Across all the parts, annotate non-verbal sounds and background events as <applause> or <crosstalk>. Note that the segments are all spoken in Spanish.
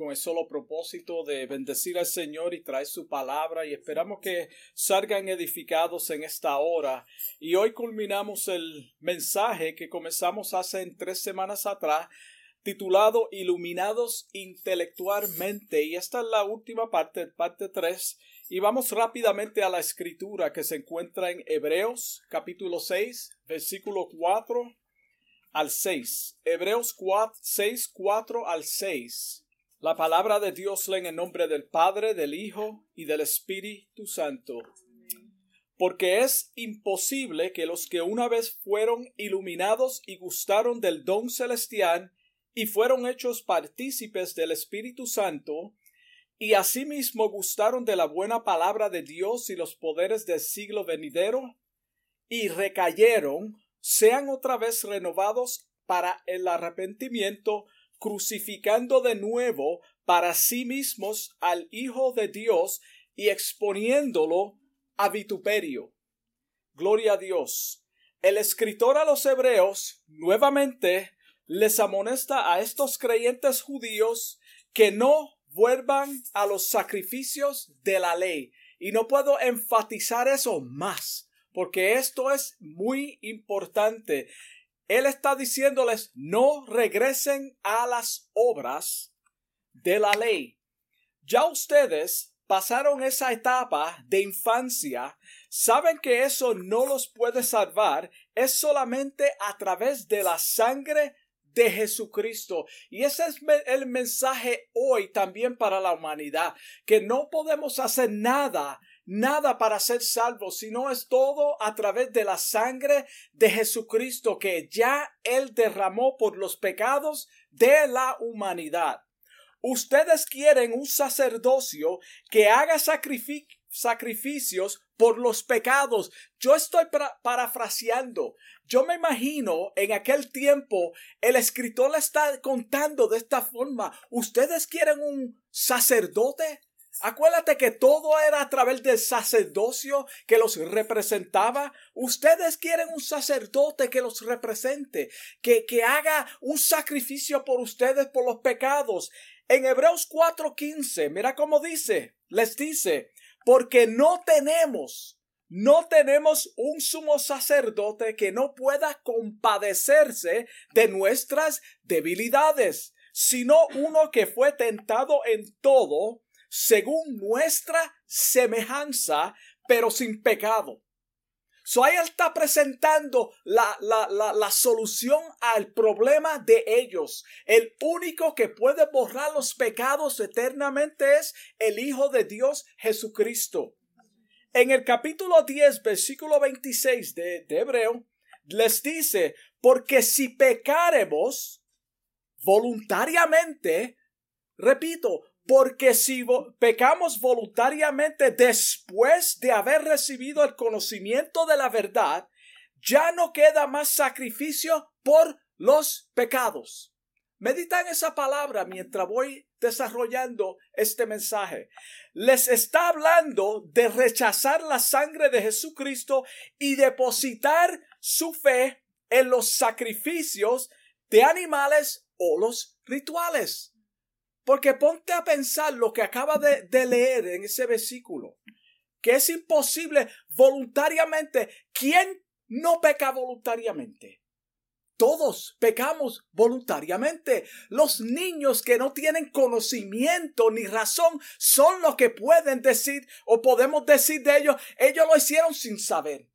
con el solo propósito de bendecir al Señor y traer su palabra y esperamos que salgan edificados en esta hora. Y hoy culminamos el mensaje que comenzamos hace tres semanas atrás titulado Iluminados intelectualmente y esta es la última parte, parte 3 y vamos rápidamente a la escritura que se encuentra en Hebreos capítulo 6 versículo 4 al 6. Hebreos 4, 6, 4 al 6. La palabra de Dios lee en nombre del Padre, del Hijo y del Espíritu Santo. Porque es imposible que los que una vez fueron iluminados y gustaron del don celestial y fueron hechos partícipes del Espíritu Santo, y asimismo gustaron de la buena palabra de Dios y los poderes del siglo venidero, y recayeron, sean otra vez renovados para el arrepentimiento, crucificando de nuevo para sí mismos al Hijo de Dios y exponiéndolo a vituperio. Gloria a Dios. El escritor a los hebreos nuevamente les amonesta a estos creyentes judíos que no vuelvan a los sacrificios de la ley. Y no puedo enfatizar eso más, porque esto es muy importante. Él está diciéndoles, no regresen a las obras de la ley. Ya ustedes pasaron esa etapa de infancia, saben que eso no los puede salvar, es solamente a través de la sangre de Jesucristo. Y ese es el mensaje hoy también para la humanidad, que no podemos hacer nada, nada para ser salvos, sino es todo a través de la sangre de Jesucristo que ya Él derramó por los pecados de la humanidad. Ustedes quieren un sacerdocio que haga sacrificios por los pecados. Yo estoy parafraseando. Yo me imagino en aquel tiempo el escritor le está contando de esta forma. ¿Ustedes quieren un sacerdote? Acuérdate que todo era a través del sacerdocio que los representaba. Ustedes quieren un sacerdote que los represente, que, que haga un sacrificio por ustedes por los pecados. En Hebreos 4:15, mira cómo dice, les dice, porque no tenemos, no tenemos un sumo sacerdote que no pueda compadecerse de nuestras debilidades, sino uno que fue tentado en todo, según nuestra semejanza, pero sin pecado. So ahí está presentando la, la, la, la, solución al problema de ellos. El único que puede borrar los pecados eternamente es el Hijo de Dios Jesucristo. En el capítulo 10, versículo 26 de, de Hebreo, les dice, porque si pecaremos voluntariamente, repito, porque si pecamos voluntariamente después de haber recibido el conocimiento de la verdad, ya no queda más sacrificio por los pecados. Medita en esa palabra mientras voy desarrollando este mensaje. Les está hablando de rechazar la sangre de Jesucristo y depositar su fe en los sacrificios de animales o los rituales. Porque ponte a pensar lo que acaba de, leer en ese versículo, que es imposible voluntariamente. ¿Quién no peca voluntariamente? Todos pecamos voluntariamente. Los niños que no tienen conocimiento ni razón son los que pueden decir o podemos decir de ellos, ellos lo hicieron sin saber.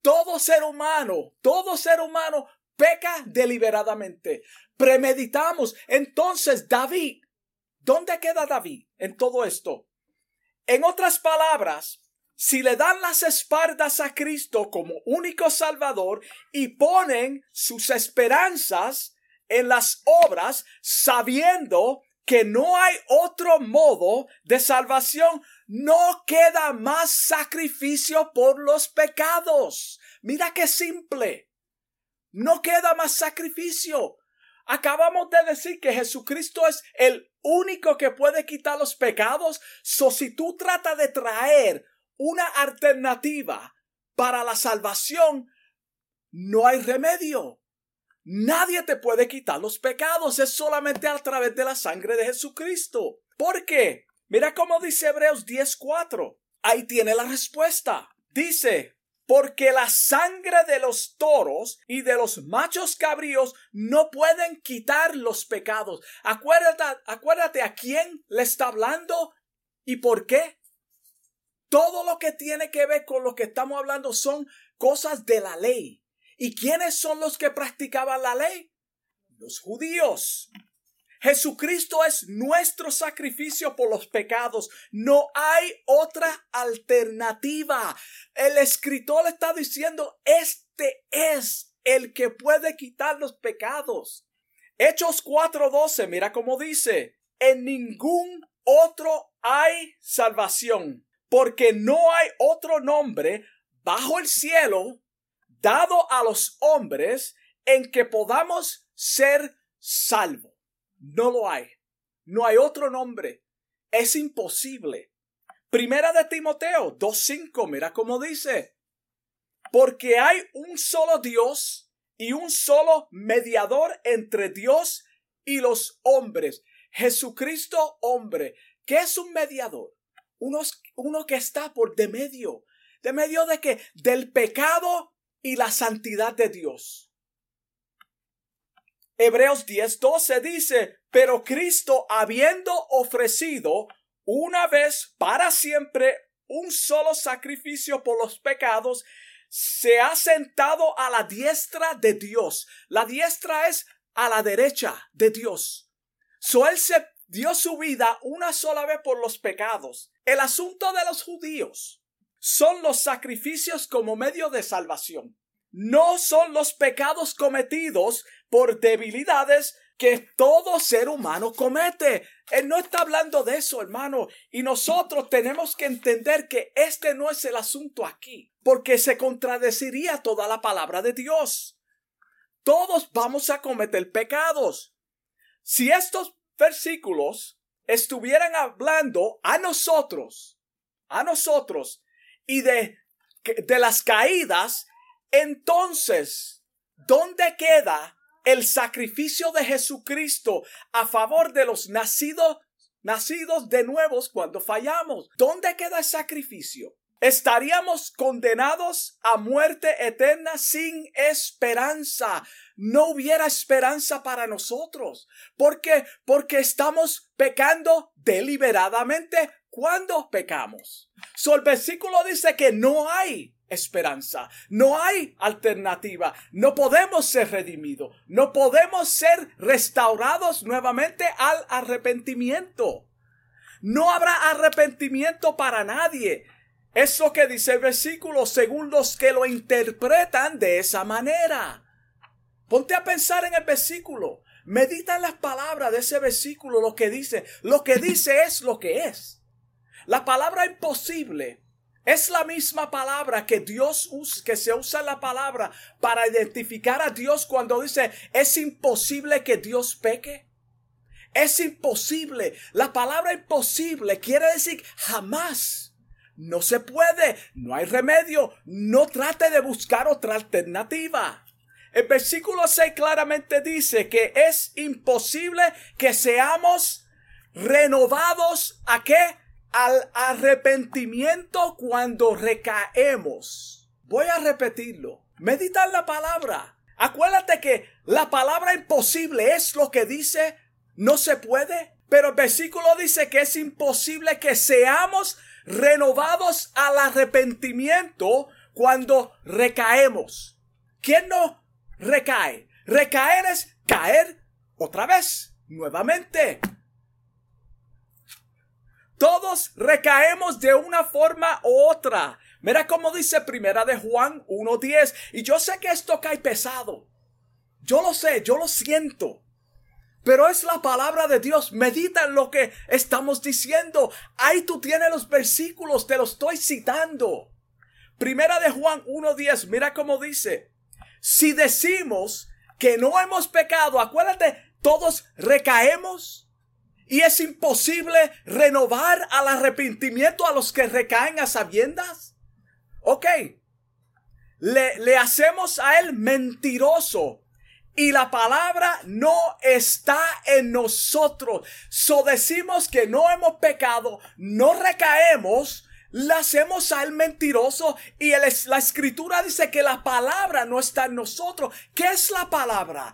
Todo ser humano, todo ser humano peca deliberadamente. Premeditamos. Entonces, David, ¿dónde queda David en todo esto? En otras palabras, si le dan las espaldas a Cristo como único Salvador y ponen sus esperanzas en las obras, sabiendo que no hay otro modo de salvación, no queda más sacrificio por los pecados. Mira qué simple. No queda más sacrificio. Acabamos de decir que Jesucristo es el único que puede quitar los pecados. So, si tú tratas de traer una alternativa para la salvación, no hay remedio. Nadie te puede quitar los pecados, es solamente a través de la sangre de Jesucristo. ¿Por qué? Mira cómo dice Hebreos 10:4. Ahí tiene la respuesta. Dice, porque la sangre de los toros y de los machos cabríos no pueden quitar los pecados. Acuérdate, acuérdate a quién le está hablando y por qué. Todo lo que tiene que ver con lo que estamos hablando son cosas de la ley. ¿Y quiénes son los que practicaban la ley? Los judíos. Jesucristo es nuestro sacrificio por los pecados. No hay otra alternativa. El escritor está diciendo, este es el que puede quitar los pecados. Hechos 4:12, mira cómo dice, en ningún otro hay salvación, porque no hay otro nombre bajo el cielo dado a los hombres en que podamos ser salvos. No lo hay. No hay otro nombre. Es imposible. Primera de Timoteo 2.5, mira cómo dice. Porque hay un solo Dios y un solo mediador entre Dios y los hombres. Jesucristo hombre. ¿Qué es un mediador? Uno, que está por de medio. ¿De medio de qué? Del pecado y la santidad de Dios. Hebreos 10:12 dice, pero Cristo habiendo ofrecido una vez para siempre un solo sacrificio por los pecados, se ha sentado a la diestra de Dios. La diestra es a la derecha de Dios. So él se dio su vida una sola vez por los pecados. El asunto de los judíos son los sacrificios como medio de salvación no son los pecados cometidos por debilidades que todo ser humano comete. Él no está hablando de eso, hermano. Y nosotros tenemos que entender que este no es el asunto aquí, porque se contradeciría toda la palabra de Dios. Todos vamos a cometer pecados. Si estos versículos estuvieran hablando a nosotros, a nosotros, y de, de las caídas entonces, ¿dónde queda el sacrificio de Jesucristo a favor de los nacidos, nacidos de nuevos cuando fallamos? ¿Dónde queda el sacrificio? Estaríamos condenados a muerte eterna sin esperanza. No hubiera esperanza para nosotros. ¿Por qué? Porque estamos pecando deliberadamente cuando pecamos. So, el versículo dice que no hay esperanza. No hay alternativa. No podemos ser redimidos. No podemos ser restaurados nuevamente al arrepentimiento. No habrá arrepentimiento para nadie. Es lo que dice el versículo según los que lo interpretan de esa manera. Ponte a pensar en el versículo. Medita en las palabras de ese versículo, lo que dice. Lo que dice es lo que es. La palabra imposible es la misma palabra que Dios usa, que se usa la palabra para identificar a Dios cuando dice es imposible que Dios peque. Es imposible. La palabra imposible quiere decir jamás. No se puede. No hay remedio. No trate de buscar otra alternativa. El versículo 6 claramente dice que es imposible que seamos renovados a qué? Al arrepentimiento cuando recaemos. Voy a repetirlo. Meditar la palabra. Acuérdate que la palabra imposible es lo que dice no se puede. Pero el versículo dice que es imposible que seamos renovados al arrepentimiento cuando recaemos. ¿Quién no recae? Recaer es caer otra vez, nuevamente. Todos recaemos de una forma u otra. Mira cómo dice primera de Juan 1.10. Y yo sé que esto cae pesado. Yo lo sé, yo lo siento. Pero es la palabra de Dios. Medita en lo que estamos diciendo. Ahí tú tienes los versículos, te los estoy citando. Primera de Juan 1.10, mira cómo dice. Si decimos que no hemos pecado, acuérdate, todos recaemos y es imposible renovar al arrepentimiento a los que recaen a sabiendas. Ok. Le, hacemos a él mentiroso y la palabra no está en nosotros. So decimos que no hemos pecado, no recaemos, la hacemos al mentiroso y la escritura dice que la palabra no está en nosotros. ¿Qué es la palabra?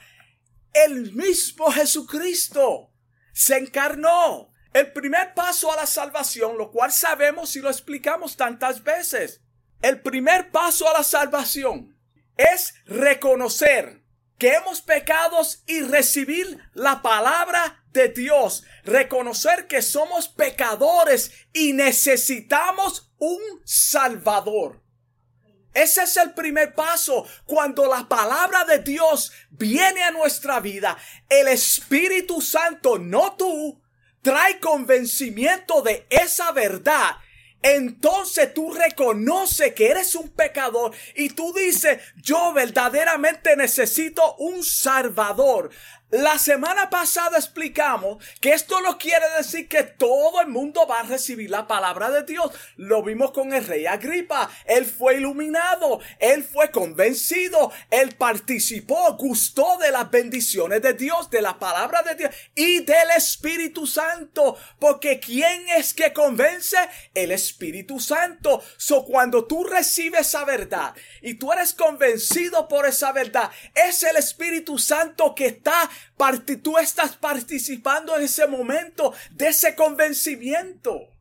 El mismo Jesucristo se encarnó. El primer paso a la salvación, lo cual sabemos y lo explicamos tantas veces. El primer paso a la salvación es reconocer que hemos pecados y recibir la palabra de Dios. Reconocer que somos pecadores y necesitamos un Salvador. Ese es el primer paso. Cuando la palabra de Dios viene a nuestra vida, el Espíritu Santo, no tú, trae convencimiento de esa verdad entonces tú reconoces que eres un pecador y tú dices, yo verdaderamente necesito un salvador. La semana pasada explicamos que esto no quiere decir que todo el mundo va a recibir la palabra de Dios. Lo vimos con el rey Agripa. Él fue iluminado, él fue convencido, él participó, gustó de las bendiciones de Dios, de la palabra de Dios y del Espíritu Santo. Porque ¿quién es que convence? El Espíritu Santo. So cuando tú recibes esa verdad y tú eres convencido por esa verdad, es el Espíritu Santo que está tú estás participando en ese momento de ese convencimiento.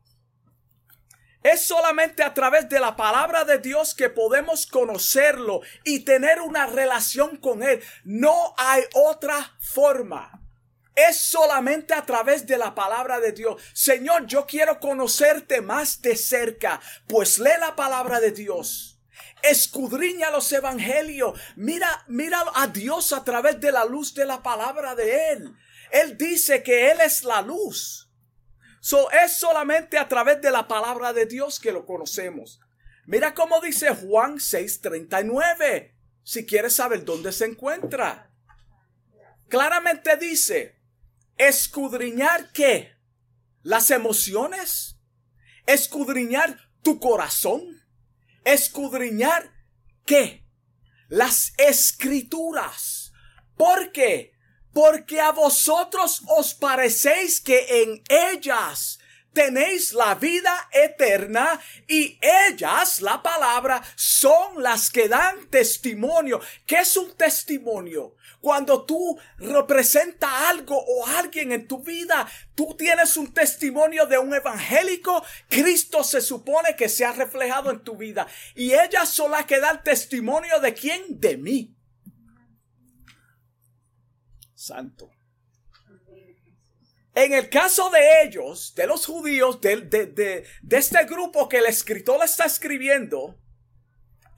Es solamente a través de la palabra de Dios que podemos conocerlo y tener una relación con Él. No hay otra forma. Es solamente a través de la palabra de Dios. Señor, yo quiero conocerte más de cerca. Pues lee la palabra de Dios escudriña los evangelios, mira, mira a Dios a través de la luz de la palabra de Él. Él dice que Él es la luz. So, es solamente a través de la palabra de Dios que lo conocemos. Mira cómo dice Juan 6:39, si quieres saber dónde se encuentra. Claramente dice, escudriñar qué? Las emociones, escudriñar tu corazón, escudriñar qué? Las escrituras. ¿Por qué? Porque a vosotros os parecéis que en ellas tenéis la vida eterna y ellas, la palabra, son las que dan testimonio. ¿Qué es un testimonio? Cuando tú representas algo o alguien en tu vida, tú tienes un testimonio de un evangélico, Cristo se supone que se ha reflejado en tu vida. Y ellas son las que dan testimonio de quién? De mí. Santo. En el caso de ellos, de los judíos, de, de, de, de este grupo que el escritor está escribiendo,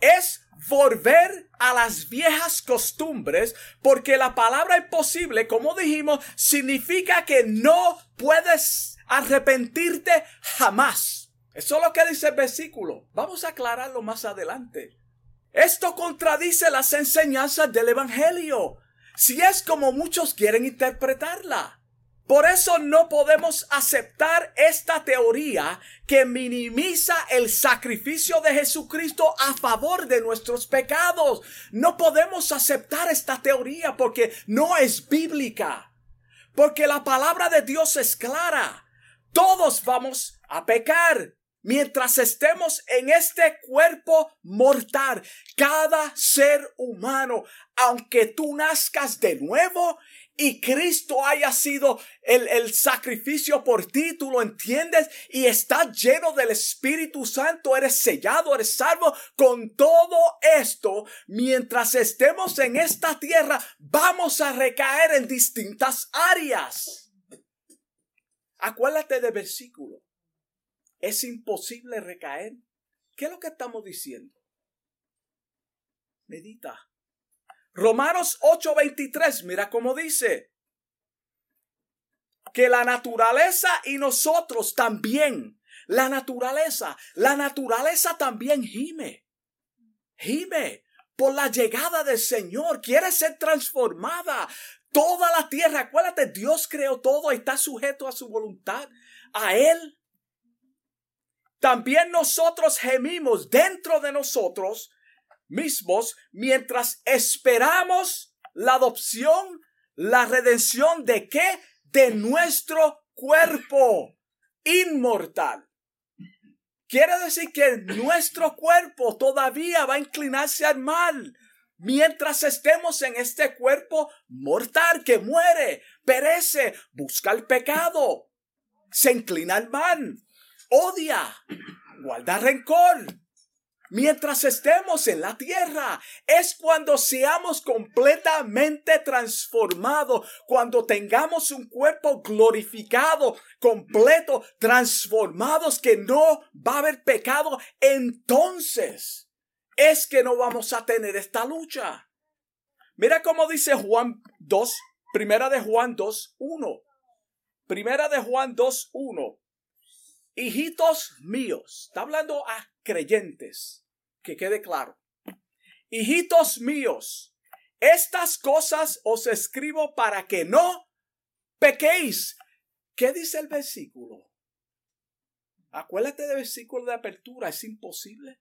es volver a las viejas costumbres, porque la palabra imposible, como dijimos, significa que no puedes arrepentirte jamás. Eso es lo que dice el versículo. Vamos a aclararlo más adelante. Esto contradice las enseñanzas del Evangelio, si es como muchos quieren interpretarla. Por eso no podemos aceptar esta teoría que minimiza el sacrificio de Jesucristo a favor de nuestros pecados. No podemos aceptar esta teoría porque no es bíblica. Porque la palabra de Dios es clara. Todos vamos a pecar mientras estemos en este cuerpo mortal. Cada ser humano, aunque tú nazcas de nuevo y Cristo haya sido el, el, sacrificio por ti, tú lo entiendes y estás lleno del Espíritu Santo, eres sellado, eres salvo. Con todo esto, mientras estemos en esta tierra, vamos a recaer en distintas áreas. Acuérdate del versículo. Es imposible recaer. ¿Qué es lo que estamos diciendo? Medita. Romanos 8:23, mira cómo dice. Que la naturaleza y nosotros también, la naturaleza, la naturaleza también gime. Gime por la llegada del Señor, quiere ser transformada. Toda la tierra, acuérdate, Dios creó todo está sujeto a su voluntad, a Él. También nosotros gemimos dentro de nosotros mismos mientras esperamos la adopción, la redención de qué? De nuestro cuerpo inmortal. Quiere decir que nuestro cuerpo todavía va a inclinarse al mal mientras estemos en este cuerpo mortal que muere, perece, busca el pecado, se inclina al mal, odia, guarda rencor, mientras estemos en la tierra. Es cuando seamos completamente transformados, cuando tengamos un cuerpo glorificado, completo, transformados, que no va a haber pecado. Entonces es que no vamos a tener esta lucha. Mira cómo dice Juan 2, primera de Juan 2, 1. Primera de Juan 2, 1. Hijitos míos, está hablando a creyentes, que quede claro. Hijitos míos, estas cosas os escribo para que no pequéis. ¿Qué dice el versículo? Acuérdate del versículo de apertura, es imposible.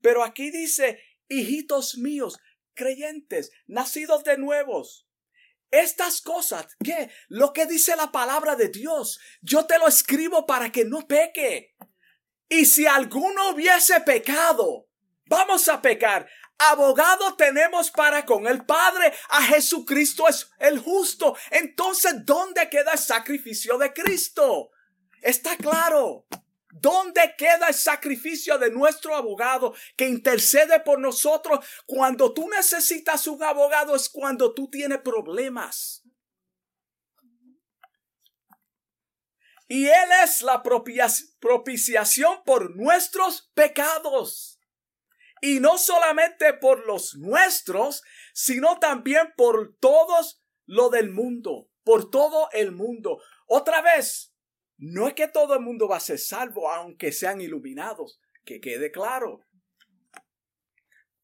Pero aquí dice, hijitos míos, creyentes, nacidos de nuevos. Estas cosas, ¿qué? Lo que dice la palabra de Dios, yo te lo escribo para que no peque. Y si alguno hubiese pecado, vamos a pecar. Abogado tenemos para con el Padre, a Jesucristo es el justo. Entonces, ¿dónde queda el sacrificio de Cristo? Está claro. ¿Dónde queda el sacrificio de nuestro abogado que intercede por nosotros? Cuando tú necesitas un abogado es cuando tú tienes problemas. Y Él es la propiciación por nuestros pecados. Y no solamente por los nuestros, sino también por todos lo del mundo, por todo el mundo. Otra vez, no es que todo el mundo va a ser salvo, aunque sean iluminados, que quede claro.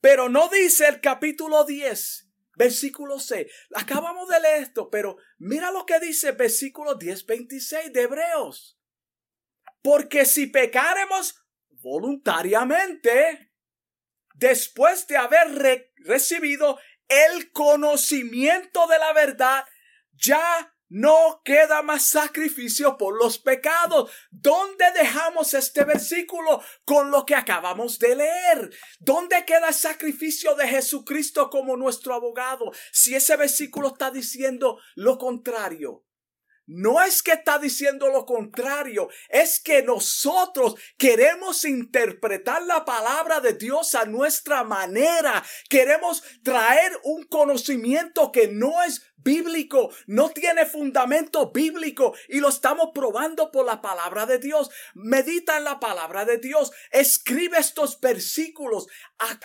Pero no dice el capítulo 10, versículo 6. Acabamos de leer esto, pero mira lo que dice versículo 10, 26 de Hebreos. Porque si pecaremos voluntariamente, después de haber recibido el conocimiento de la verdad, ya no queda más sacrificio por los pecados. ¿Dónde dejamos este versículo con lo que acabamos de leer? ¿Dónde queda el sacrificio de Jesucristo como nuestro abogado? Si ese versículo está diciendo lo contrario. No es que está diciendo lo contrario, es que nosotros queremos interpretar la palabra de Dios a nuestra manera. Queremos traer un conocimiento que no es bíblico, no tiene fundamento bíblico y lo estamos probando por la palabra de Dios. Medita en la palabra de Dios, escribe estos versículos,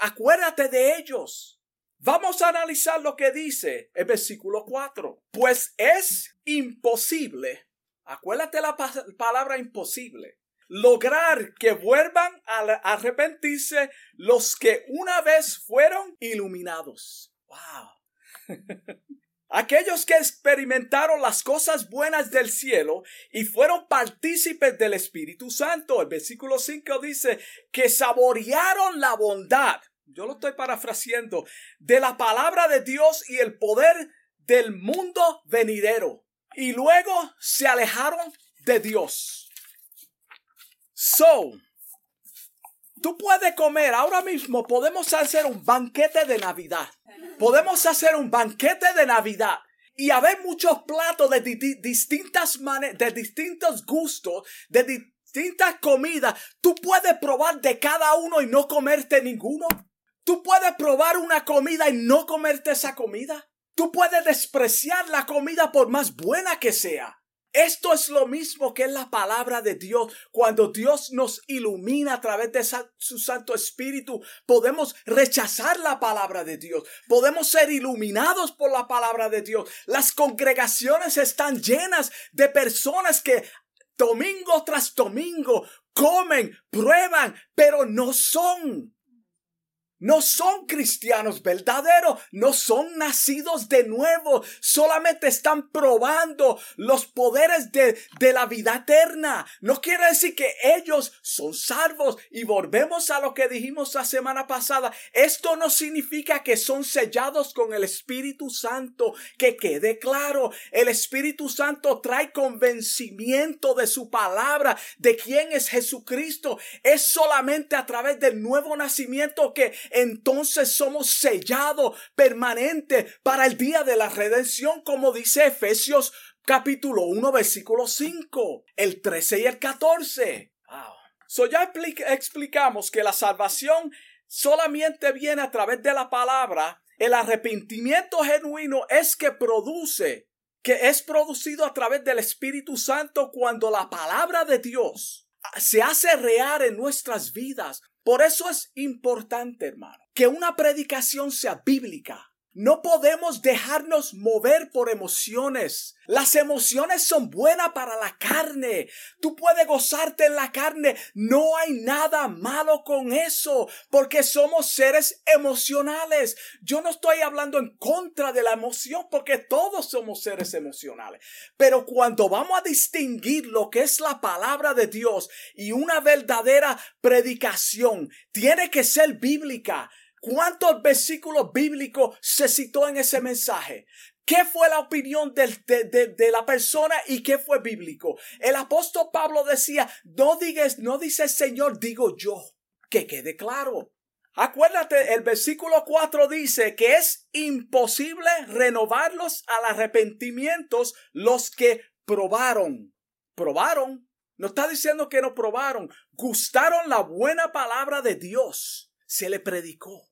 acuérdate de ellos. Vamos a analizar lo que dice el versículo 4. Pues es imposible, acuérdate la palabra imposible, lograr que vuelvan a arrepentirse los que una vez fueron iluminados. Wow. <laughs> Aquellos que experimentaron las cosas buenas del cielo y fueron partícipes del Espíritu Santo. El versículo 5 dice que saborearon la bondad yo lo estoy parafraseando, de la palabra de Dios y el poder del mundo venidero. Y luego se alejaron de Dios. So, tú puedes comer, ahora mismo podemos hacer un banquete de Navidad. Podemos hacer un banquete de Navidad y haber muchos platos de distintas maneras, de distintos gustos, de distintas comidas. Tú puedes probar de cada uno y no comerte ninguno. Tú puedes probar una comida y no comerte esa comida. Tú puedes despreciar la comida por más buena que sea. Esto es lo mismo que es la palabra de Dios. Cuando Dios nos ilumina a través de su Santo Espíritu, podemos rechazar la palabra de Dios. Podemos ser iluminados por la palabra de Dios. Las congregaciones están llenas de personas que domingo tras domingo comen, prueban, pero no son no son cristianos verdaderos, no son nacidos de nuevo, solamente están probando los poderes de, de, la vida eterna. No quiere decir que ellos son salvos y volvemos a lo que dijimos la semana pasada. Esto no significa que son sellados con el Espíritu Santo, que quede claro, el Espíritu Santo trae convencimiento de su palabra, de quién es Jesucristo. Es solamente a través del nuevo nacimiento que entonces somos sellados permanente para el día de la redención, como dice Efesios capítulo 1, versículo 5, el 13 y el 14. Wow. So ya explicamos que la salvación solamente viene a través de la palabra. El arrepentimiento genuino es que produce, que es producido a través del Espíritu Santo cuando la palabra de Dios se hace real en nuestras vidas. Por eso es importante, hermano, que una predicación sea bíblica. No podemos dejarnos mover por emociones. Las emociones son buenas para la carne. Tú puedes gozarte en la carne. No hay nada malo con eso, porque somos seres emocionales. Yo no estoy hablando en contra de la emoción, porque todos somos seres emocionales. Pero cuando vamos a distinguir lo que es la palabra de Dios y una verdadera predicación, tiene que ser bíblica. ¿Cuántos versículos bíblicos se citó en ese mensaje? ¿Qué fue la opinión de, la persona y qué fue bíblico? El apóstol Pablo decía, no digas, no dice el Señor, digo yo. Que quede claro. Acuérdate, el versículo 4 dice que es imposible renovarlos al arrepentimiento los que probaron. Probaron. No está diciendo que no probaron. Gustaron la buena palabra de Dios. Se le predicó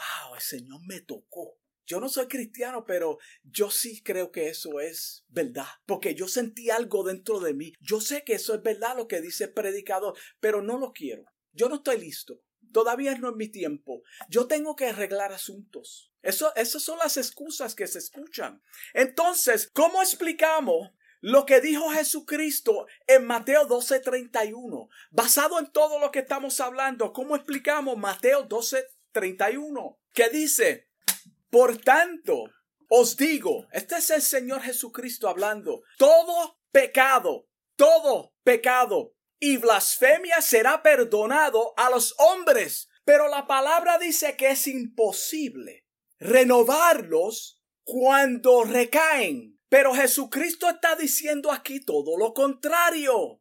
wow, el Señor me tocó. Yo no soy cristiano, pero yo sí creo que eso es verdad, porque yo sentí algo dentro de mí. Yo sé que eso es verdad lo que dice el predicador, pero no lo quiero. Yo no estoy listo. Todavía no es mi tiempo. Yo tengo que arreglar asuntos. Eso, esas son las excusas que se escuchan. Entonces, ¿cómo explicamos lo que dijo Jesucristo en Mateo 12:31? Basado en todo lo que estamos hablando, ¿cómo explicamos Mateo 12, 31, que dice, por tanto, os digo, este es el Señor Jesucristo hablando, todo pecado, todo pecado y blasfemia será perdonado a los hombres, pero la palabra dice que es imposible renovarlos cuando recaen. Pero Jesucristo está diciendo aquí todo lo contrario.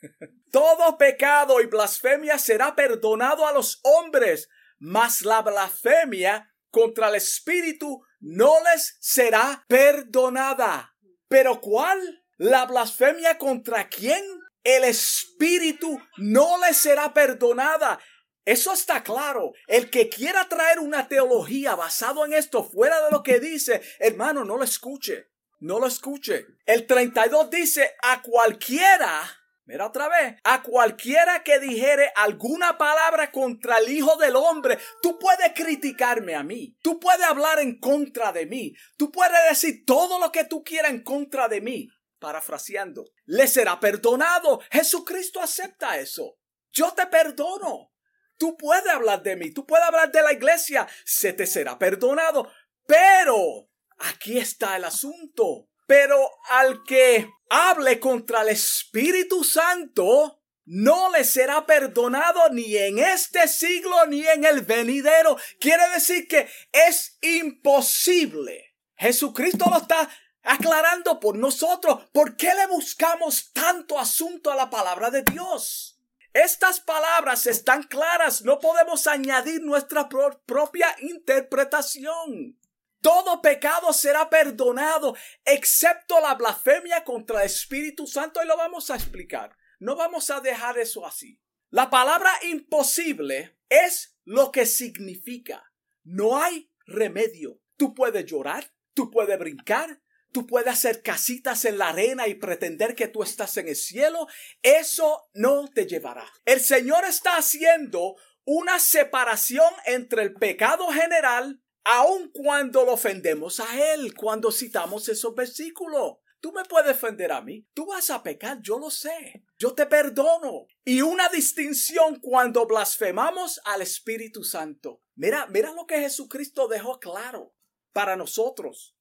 <laughs> Todo pecado y blasfemia será perdonado a los hombres, mas la blasfemia contra el Espíritu no les será perdonada. ¿Pero cuál? ¿La blasfemia contra quién? El Espíritu no les será perdonada. Eso está claro. El que quiera traer una teología basado en esto fuera de lo que dice, hermano, no lo escuche. No lo escuche. El 32 dice, a cualquiera Mira otra vez, a cualquiera que dijere alguna palabra contra el Hijo del Hombre, tú puedes criticarme a mí, tú puedes hablar en contra de mí, tú puedes decir todo lo que tú quieras en contra de mí. Parafraseando, le será perdonado. Jesucristo acepta eso. Yo te perdono. Tú puedes hablar de mí, tú puedes hablar de la iglesia, se te será perdonado. Pero aquí está el asunto. Pero al que hable contra el Espíritu Santo, no le será perdonado ni en este siglo ni en el venidero. Quiere decir que es imposible. Jesucristo lo está aclarando por nosotros. ¿Por qué le buscamos tanto asunto a la palabra de Dios? Estas palabras están claras, no podemos añadir nuestra propia interpretación. Todo pecado será perdonado, excepto la blasfemia contra el Espíritu Santo, y lo vamos a explicar. No vamos a dejar eso así. La palabra imposible es lo que significa. No hay remedio. Tú puedes llorar, tú puedes brincar, tú puedes hacer casitas en la arena y pretender que tú estás en el cielo. Eso no te llevará. El Señor está haciendo una separación entre el pecado general aun cuando lo ofendemos a Él, cuando citamos esos versículos. Tú me puedes ofender a mí, tú vas a pecar, yo lo sé, yo te perdono. Y una distinción cuando blasfemamos al Espíritu Santo. Mira, mira lo que Jesucristo dejó claro para nosotros.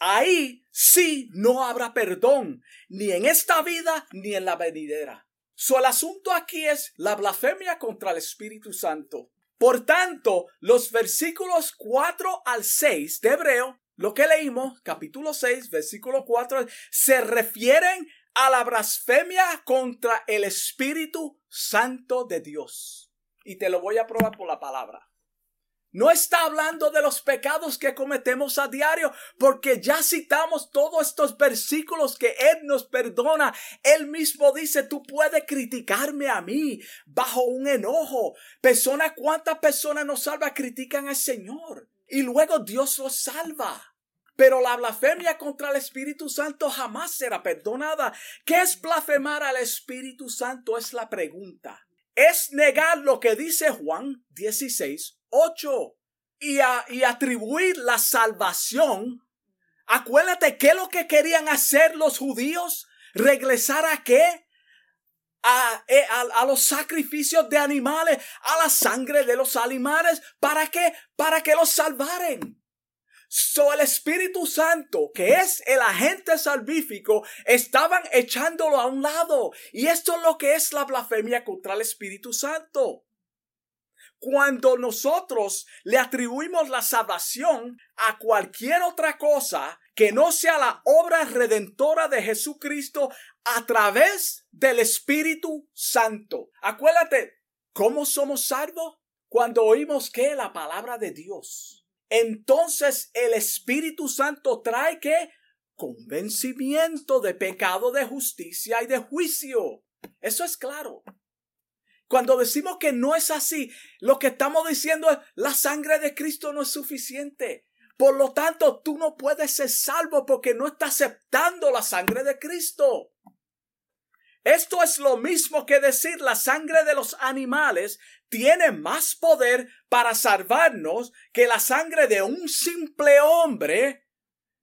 Ahí sí no habrá perdón, ni en esta vida ni en la venidera. So, el asunto aquí es la blasfemia contra el Espíritu Santo. Por tanto, los versículos 4 al 6 de Hebreo, lo que leímos, capítulo 6, versículo 4, se refieren a la blasfemia contra el Espíritu Santo de Dios. Y te lo voy a probar por la palabra. No está hablando de los pecados que cometemos a diario, porque ya citamos todos estos versículos que Él nos perdona. Él mismo dice, tú puedes criticarme a mí bajo un enojo. Persona, ¿cuántas personas nos salva critican al Señor? Y luego Dios los salva. Pero la blasfemia contra el Espíritu Santo jamás será perdonada. ¿Qué es blasfemar al Espíritu Santo? Es la pregunta. Es negar lo que dice Juan 16, 8 y, y atribuir la salvación. Acuérdate qué es lo que querían hacer los judíos. Regresar a qué? A, eh, a, a, los sacrificios de animales, a la sangre de los animales. ¿Para qué? Para que los salvaren. So el Espíritu Santo, que es el agente salvífico, estaban echándolo a un lado. Y esto es lo que es la blasfemia contra el Espíritu Santo. Cuando nosotros le atribuimos la salvación a cualquier otra cosa que no sea la obra redentora de Jesucristo a través del Espíritu Santo. Acuérdate, ¿cómo somos salvos? Cuando oímos que la palabra de Dios entonces el Espíritu Santo trae que convencimiento de pecado, de justicia y de juicio. Eso es claro. Cuando decimos que no es así, lo que estamos diciendo es la sangre de Cristo no es suficiente. Por lo tanto, tú no puedes ser salvo porque no estás aceptando la sangre de Cristo. Esto es lo mismo que decir la sangre de los animales tiene más poder para salvarnos que la sangre de un simple hombre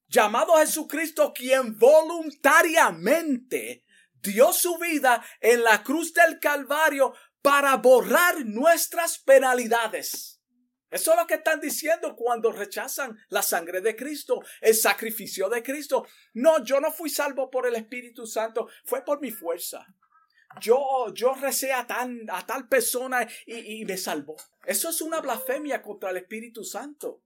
llamado Jesucristo quien voluntariamente dio su vida en la cruz del Calvario para borrar nuestras penalidades. Eso es lo que están diciendo cuando rechazan la sangre de Cristo, el sacrificio de Cristo. No, yo no fui salvo por el Espíritu Santo, fue por mi fuerza. Yo, yo recé a, tan, a tal persona y, y me salvó. Eso es una blasfemia contra el Espíritu Santo.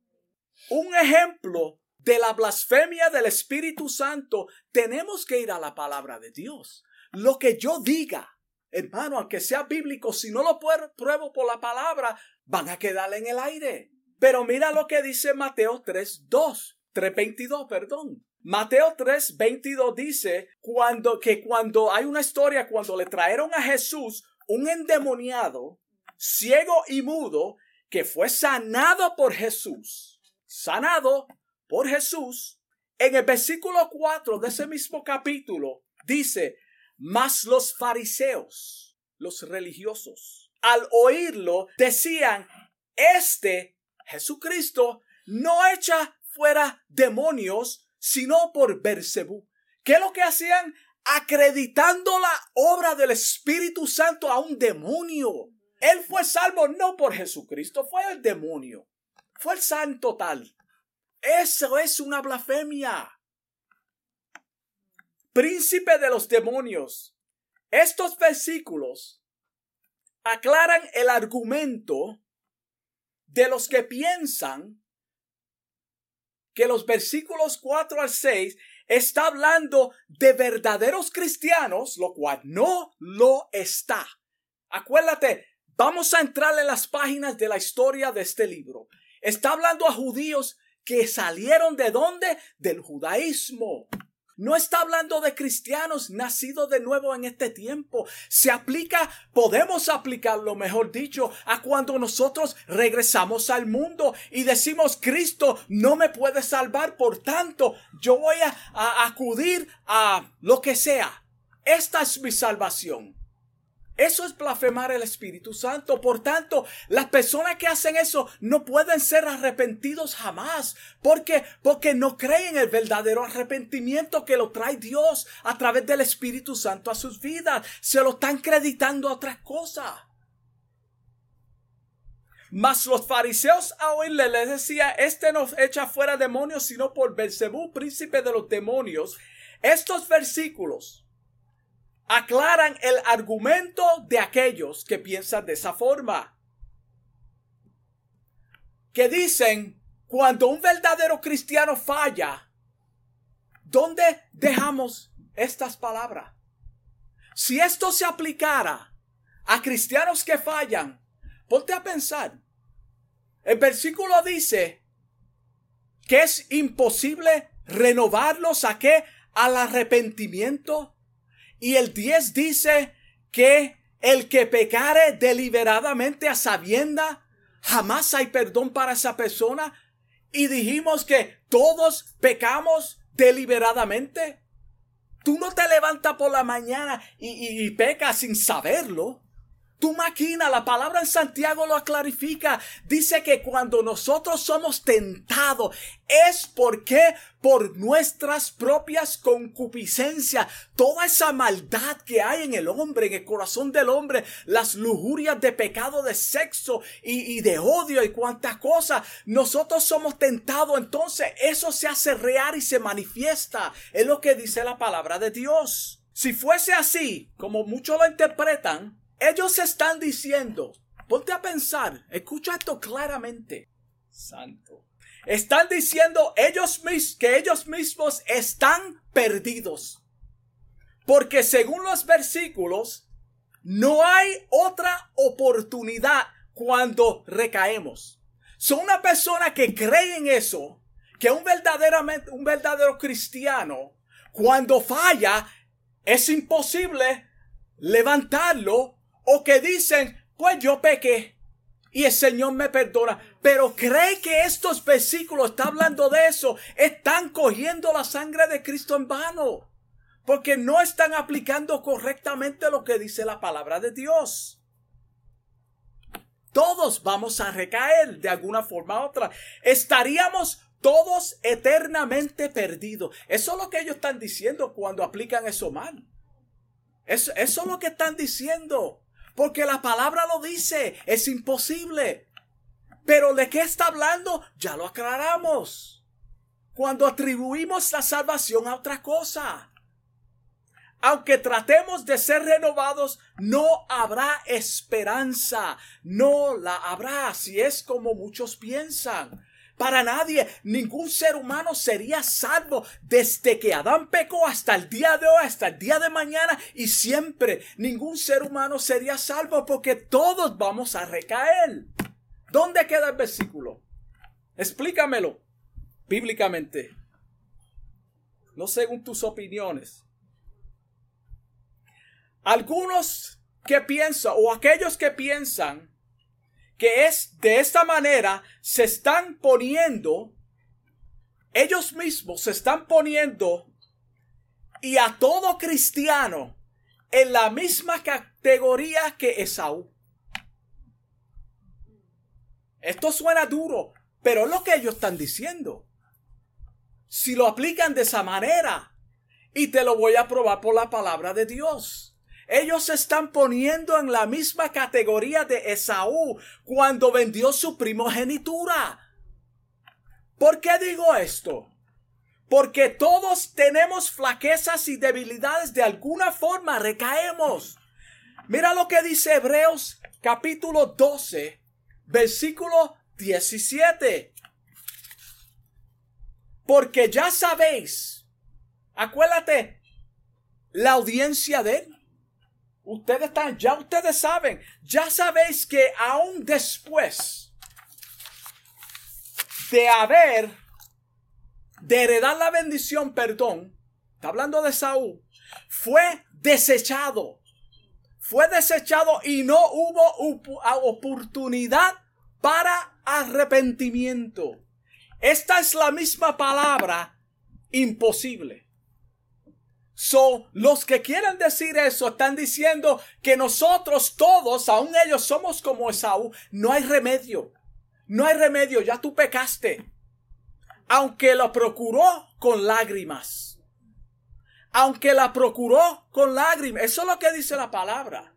Un ejemplo de la blasfemia del Espíritu Santo, tenemos que ir a la palabra de Dios. Lo que yo diga, hermano, aunque sea bíblico, si no lo pruebo por la palabra, van a quedar en el aire. Pero mira lo que dice Mateo 3, 2, 3.22, perdón. Mateo 3, 22 dice cuando, que cuando hay una historia, cuando le trajeron a Jesús un endemoniado, ciego y mudo, que fue sanado por Jesús, sanado por Jesús, en el versículo 4 de ese mismo capítulo dice, mas los fariseos, los religiosos, al oírlo decían, este Jesucristo no echa fuera demonios, sino por Bersebú. ¿Qué es lo que hacían? Acreditando la obra del Espíritu Santo a un demonio. Él fue salvo no por Jesucristo, fue el demonio. Fue el santo tal. Eso es una blasfemia. Príncipe de los demonios. Estos versículos aclaran el argumento de los que piensan que los versículos 4 al 6 está hablando de verdaderos cristianos, lo cual no lo está. Acuérdate, vamos a entrar en las páginas de la historia de este libro. Está hablando a judíos que salieron de dónde? Del judaísmo. No está hablando de cristianos nacidos de nuevo en este tiempo. Se aplica, podemos aplicarlo, mejor dicho, a cuando nosotros regresamos al mundo y decimos, Cristo no me puede salvar, por tanto, yo voy a, a acudir a lo que sea. Esta es mi salvación. Eso es blasfemar el Espíritu Santo. Por tanto, las personas que hacen eso no pueden ser arrepentidos jamás. ¿Por qué? Porque no creen el verdadero arrepentimiento que lo trae Dios a través del Espíritu Santo a sus vidas. Se lo están creditando a otras cosas. Mas los fariseos a oírle les decía, este no echa fuera demonios, sino por Belcebú, príncipe de los demonios. Estos versículos aclaran el argumento de aquellos que piensan de esa forma. Que dicen, cuando un verdadero cristiano falla, ¿dónde dejamos estas palabras? Si esto se aplicara a cristianos que fallan, ponte a pensar. El versículo dice que es imposible renovarlos a qué? Al arrepentimiento. Y el 10 dice que el que pecare deliberadamente a sabienda, jamás hay perdón para esa persona. Y dijimos que todos pecamos deliberadamente. Tú no te levantas por la mañana y, pecas sin saberlo. Tu máquina, la palabra en Santiago lo clarifica. Dice que cuando nosotros somos tentados es porque por nuestras propias concupiscencias, toda esa maldad que hay en el hombre, en el corazón del hombre, las lujurias de pecado de sexo y, y de odio y cuantas cosas, nosotros somos tentados. Entonces eso se hace real y se manifiesta. Es lo que dice la palabra de Dios. Si fuese así, como muchos lo interpretan, ellos están diciendo, ponte a pensar, escucha esto claramente. Santo. Están diciendo ellos mis, que ellos mismos están perdidos. Porque según los versículos, no hay otra oportunidad cuando recaemos. Son una persona que cree en eso, que un verdaderamente, un verdadero cristiano, cuando falla, es imposible levantarlo o que dicen, pues yo pequé y el Señor me perdona. Pero cree que estos versículos están hablando de eso. Están cogiendo la sangre de Cristo en vano. Porque no están aplicando correctamente lo que dice la palabra de Dios. Todos vamos a recaer de alguna forma u otra. Estaríamos todos eternamente perdidos. Eso es lo que ellos están diciendo cuando aplican eso mal. Eso es lo que están diciendo. Porque la palabra lo dice, es imposible. Pero ¿de qué está hablando? Ya lo aclaramos. Cuando atribuimos la salvación a otra cosa. Aunque tratemos de ser renovados, no habrá esperanza. No la habrá si es como muchos piensan. Para nadie, ningún ser humano sería salvo desde que Adán pecó hasta el día de hoy, hasta el día de mañana y siempre. Ningún ser humano sería salvo porque todos vamos a recaer. ¿Dónde queda el versículo? Explícamelo bíblicamente. No según tus opiniones. Algunos que piensan o aquellos que piensan que es de esta manera se están poniendo, ellos mismos se están poniendo y a todo cristiano en la misma categoría que Esaú. Esto suena duro, pero es lo que ellos están diciendo. Si lo aplican de esa manera, y te lo voy a probar por la palabra de Dios. Ellos se están poniendo en la misma categoría de Esaú cuando vendió su primogenitura. ¿Por qué digo esto? Porque todos tenemos flaquezas y debilidades, de alguna forma recaemos. Mira lo que dice Hebreos capítulo 12, versículo 17. Porque ya sabéis, acuérdate, la audiencia de él. Ustedes están, ya ustedes saben, ya sabéis que aún después de haber, de heredar la bendición, perdón, está hablando de Saúl, fue desechado. Fue desechado y no hubo oportunidad para arrepentimiento. Esta es la misma palabra imposible. So, los que quieren decir eso están diciendo que nosotros todos, aun ellos somos como Esaú, no hay remedio. No hay remedio, ya tú pecaste. Aunque lo procuró con lágrimas. Aunque la procuró con lágrimas. Eso es lo que dice la palabra.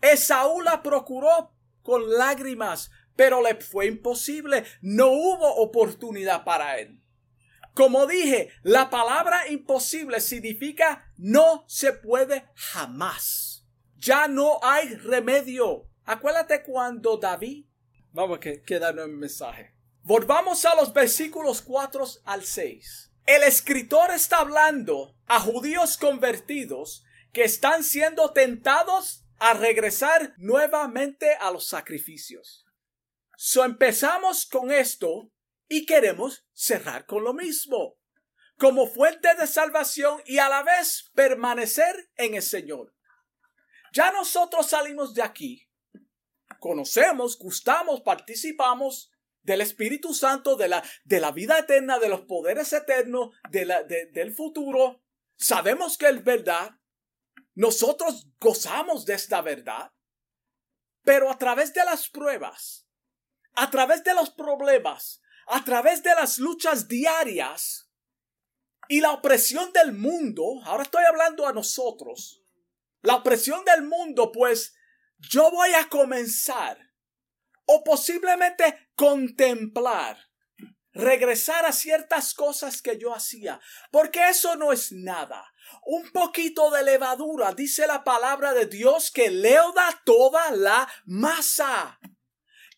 Esaú la procuró con lágrimas, pero le fue imposible. No hubo oportunidad para él. Como dije, la palabra imposible significa no se puede jamás. Ya no hay remedio. Acuérdate cuando David. Vamos a quedarnos en mensaje. Volvamos a los versículos 4 al 6. El escritor está hablando a judíos convertidos que están siendo tentados a regresar nuevamente a los sacrificios. So empezamos con esto y queremos cerrar con lo mismo, como fuente de salvación y a la vez permanecer en el Señor. Ya nosotros salimos de aquí, conocemos, gustamos, participamos del Espíritu Santo, de la, de la vida eterna, de los poderes eternos, de la, del futuro. Sabemos que es verdad. Nosotros gozamos de esta verdad. Pero a través de las pruebas, a través de los problemas, a través de las luchas diarias y la opresión del mundo, ahora estoy hablando a nosotros, la opresión del mundo, pues yo voy a comenzar o posiblemente contemplar, regresar a ciertas cosas que yo hacía, porque eso no es nada. Un poquito de levadura, dice la palabra de Dios, que leuda toda la masa.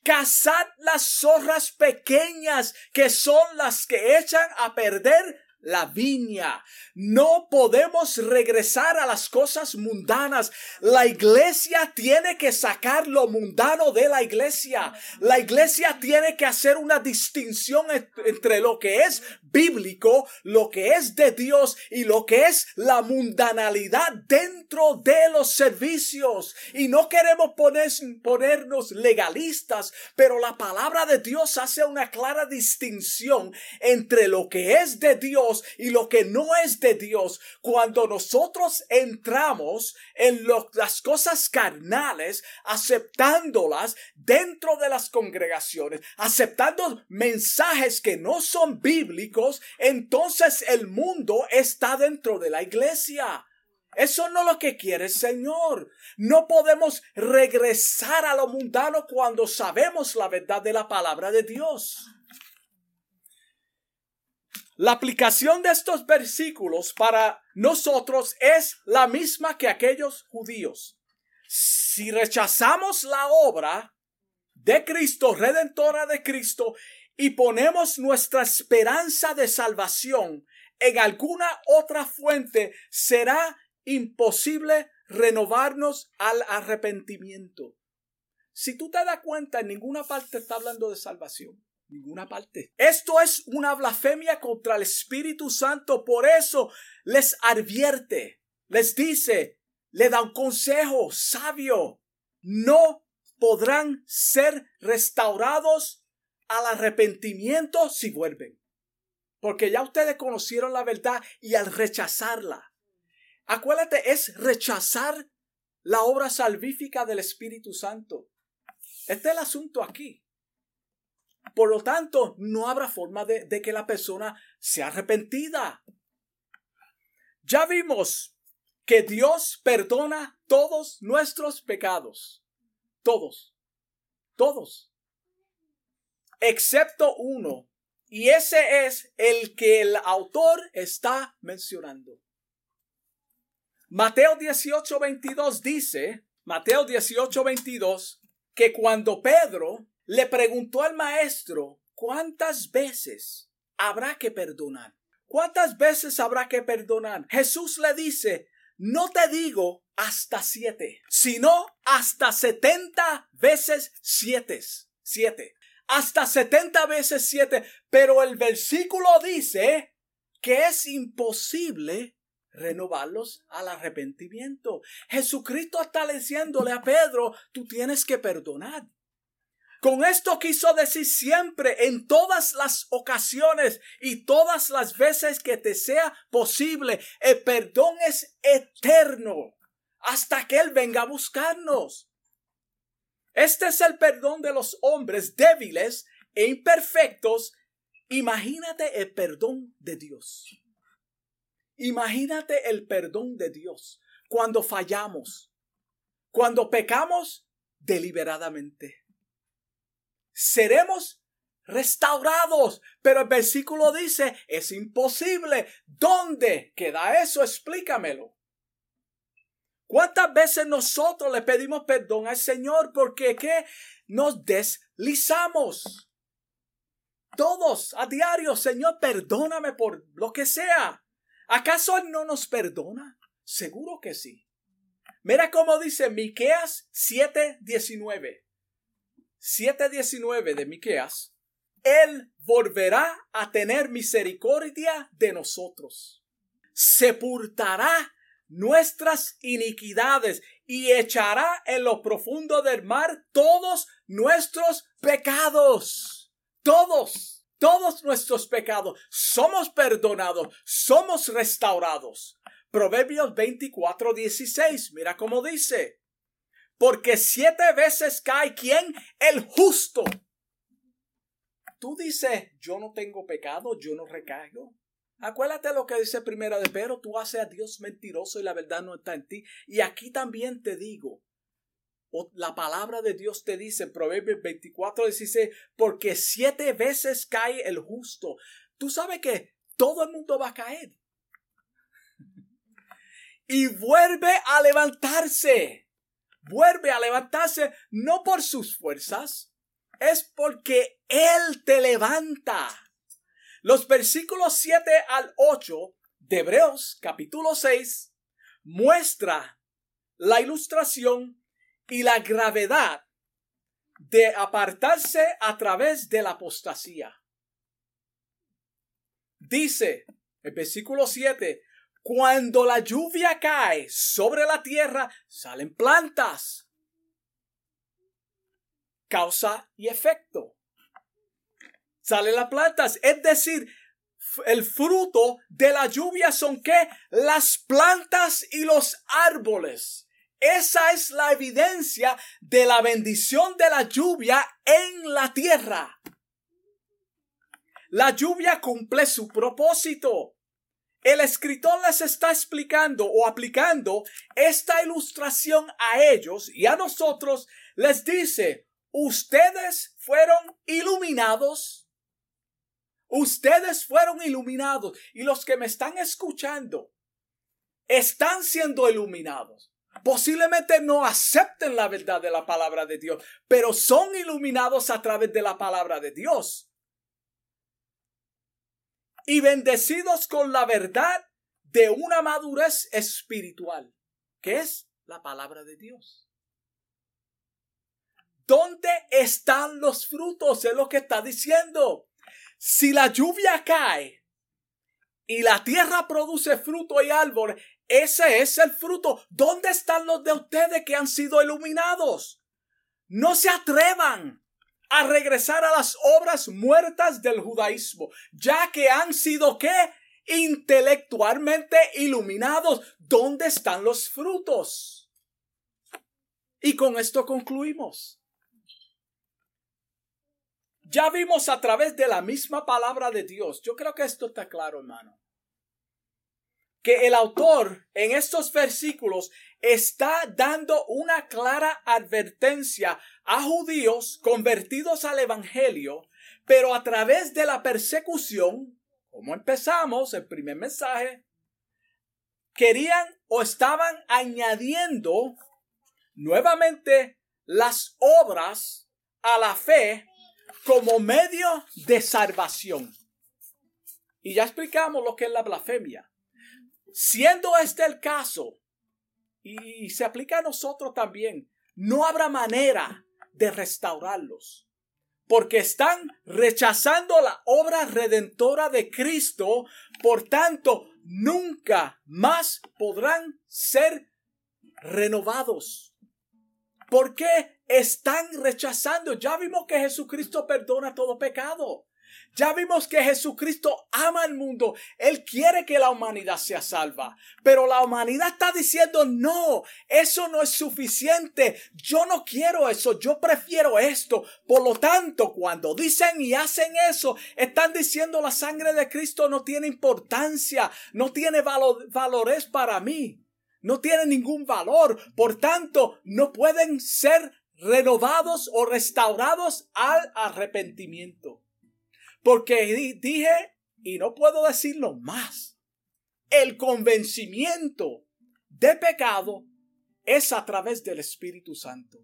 Cazad las zorras pequeñas que son las que echan a perder la viña. No podemos regresar a las cosas mundanas. La iglesia tiene que sacar lo mundano de la iglesia. La iglesia tiene que hacer una distinción entre lo que es bíblico, lo que es de Dios y lo que es la mundanalidad dentro de los servicios. Y no queremos ponernos legalistas, pero la palabra de Dios hace una clara distinción entre lo que es de Dios y lo que no es de Dios. Cuando nosotros entramos en las cosas carnales, aceptándolas dentro de las congregaciones, aceptando mensajes que no son bíblicos, entonces el mundo está dentro de la iglesia. Eso no es lo que quiere el Señor. No podemos regresar a lo mundano cuando sabemos la verdad de la palabra de Dios. La aplicación de estos versículos para nosotros es la misma que aquellos judíos. Si rechazamos la obra de Cristo, redentora de Cristo, y ponemos nuestra esperanza de salvación en alguna otra fuente, será imposible renovarnos al arrepentimiento. Si tú te das cuenta, en ninguna parte está hablando de salvación ninguna parte. Esto es una blasfemia contra el Espíritu Santo. Por eso les advierte, les dice, le da un consejo sabio. No podrán ser restaurados al arrepentimiento si vuelven. Porque ya ustedes conocieron la verdad y al rechazarla. Acuérdate, es rechazar la obra salvífica del Espíritu Santo. Este es el asunto aquí. Por lo tanto, no habrá forma de, que la persona sea arrepentida. Ya vimos que Dios perdona todos nuestros pecados. Todos. Todos. Excepto uno. Y ese es el que el autor está mencionando. Mateo 18, 22 dice, Mateo 18, 22, que cuando Pedro le preguntó al maestro, ¿cuántas veces habrá que perdonar? ¿Cuántas veces habrá que perdonar? Jesús le dice, no te digo hasta siete, sino hasta setenta veces siete. Siete. Hasta setenta veces siete. Pero el versículo dice que es imposible renovarlos al arrepentimiento. Jesucristo está diciéndole a Pedro, tú tienes que perdonar. Con esto quiso decir siempre, en todas las ocasiones y todas las veces que te sea posible, el perdón es eterno hasta que Él venga a buscarnos. Este es el perdón de los hombres débiles e imperfectos. Imagínate el perdón de Dios. Imagínate el perdón de Dios cuando fallamos, cuando pecamos deliberadamente. Seremos restaurados. Pero el versículo dice, es imposible. ¿Dónde queda eso? Explícamelo. ¿Cuántas veces nosotros le pedimos perdón al Señor porque qué nos deslizamos? Todos a diario, Señor, perdóname por lo que sea. ¿Acaso Él no nos perdona? Seguro que sí. Mira cómo dice Miqueas 7:19. 7:19 de Miqueas. Él volverá a tener misericordia de nosotros. Sepultará nuestras iniquidades y echará en lo profundo del mar todos nuestros pecados. Todos, todos nuestros pecados. Somos perdonados, somos restaurados. Proverbios 24, 16. Mira cómo dice. Porque siete veces cae quien? El justo. Tú dices, yo no tengo pecado, yo no recaigo. Acuérdate lo que dice primera de Pedro, tú haces a Dios mentiroso y la verdad no está en ti. Y aquí también te digo, la palabra de Dios te dice en Proverbios 24, 16, porque siete veces cae el justo. Tú sabes que todo el mundo va a caer. Y vuelve a levantarse. Vuelve a levantarse no por sus fuerzas, es porque Él te levanta. Los versículos 7 al 8 de Hebreos capítulo 6 muestra la ilustración y la gravedad de apartarse a través de la apostasía. Dice el versículo 7, cuando la lluvia cae sobre la tierra, salen plantas. Causa y efecto salen las plantas. Es decir, el fruto de la lluvia son qué? Las plantas y los árboles. Esa es la evidencia de la bendición de la lluvia en la tierra. La lluvia cumple su propósito. El escritor les está explicando o aplicando esta ilustración a ellos y a nosotros les dice, ustedes fueron iluminados Ustedes fueron iluminados y los que me están escuchando están siendo iluminados. Posiblemente no acepten la verdad de la palabra de Dios, pero son iluminados a través de la palabra de Dios. Y bendecidos con la verdad de una madurez espiritual, que es la palabra de Dios. ¿Dónde están los frutos? Es lo que está diciendo. Si la lluvia cae y la tierra produce fruto y árbol, ese es el fruto. ¿Dónde están los de ustedes que han sido iluminados? No se atrevan a regresar a las obras muertas del judaísmo, ya que han sido qué? Intelectualmente iluminados. ¿Dónde están los frutos? Y con esto concluimos. Ya vimos a través de la misma palabra de Dios. Yo creo que esto está claro, hermano. Que el autor en estos versículos está dando una clara advertencia a judíos convertidos al Evangelio, pero a través de la persecución, como empezamos el primer mensaje, querían o estaban añadiendo nuevamente las obras a la fe como medio de salvación. Y ya explicamos lo que es la blasfemia. Siendo este el caso, y se aplica a nosotros también, no habrá manera de restaurarlos, porque están rechazando la obra redentora de Cristo, por tanto, nunca más podrán ser renovados. ¿Por qué están rechazando? Ya vimos que Jesucristo perdona todo pecado. Ya vimos que Jesucristo ama al mundo. Él quiere que la humanidad sea salva. Pero la humanidad está diciendo, no, eso no es suficiente. Yo no quiero eso. Yo prefiero esto. Por lo tanto, cuando dicen y hacen eso, están diciendo la sangre de Cristo no tiene importancia, no tiene valores para mí no tienen ningún valor, por tanto, no pueden ser renovados o restaurados al arrepentimiento. Porque dije, y no puedo decirlo más, el convencimiento de pecado es a través del Espíritu Santo.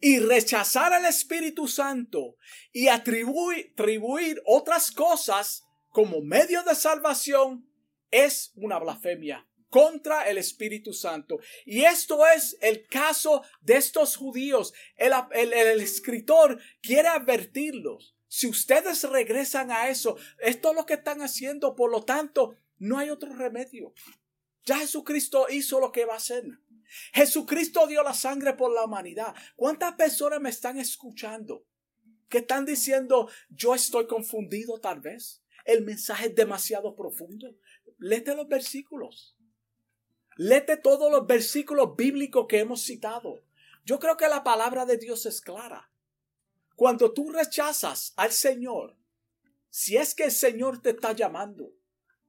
Y rechazar al Espíritu Santo y atribuir, atribuir otras cosas como medio de salvación es una blasfemia contra el Espíritu Santo. Y esto es el caso de estos judíos. El, el, escritor quiere advertirlos. Si ustedes regresan a eso, esto es lo que están haciendo. Por lo tanto, no hay otro remedio. Ya Jesucristo hizo lo que va a hacer. Jesucristo dio la sangre por la humanidad. ¿Cuántas personas me están escuchando que están diciendo, yo estoy confundido tal vez? El mensaje es demasiado profundo. Léete los versículos. Léete todos los versículos bíblicos que hemos citado. Yo creo que la palabra de Dios es clara. Cuando tú rechazas al Señor, si es que el Señor te está llamando,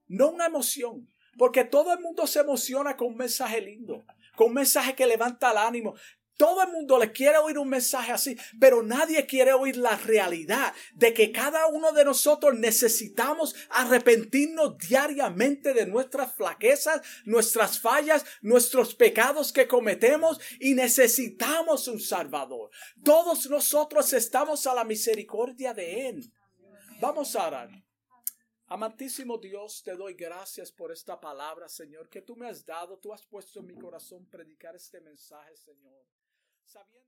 no una emoción, porque todo el mundo se emociona con un mensaje lindo, con un mensaje que levanta el ánimo. Todo el mundo le quiere oír un mensaje así, pero nadie quiere oír la realidad de que cada uno de nosotros necesitamos arrepentirnos diariamente de nuestras flaquezas, nuestras fallas, nuestros pecados que cometemos y necesitamos un Salvador. Todos nosotros estamos a la misericordia de Él. Vamos a orar. Amantísimo Dios, te doy gracias por esta palabra, Señor, que tú me has dado, tú has puesto en mi corazón predicar este mensaje, Señor. Sabiendo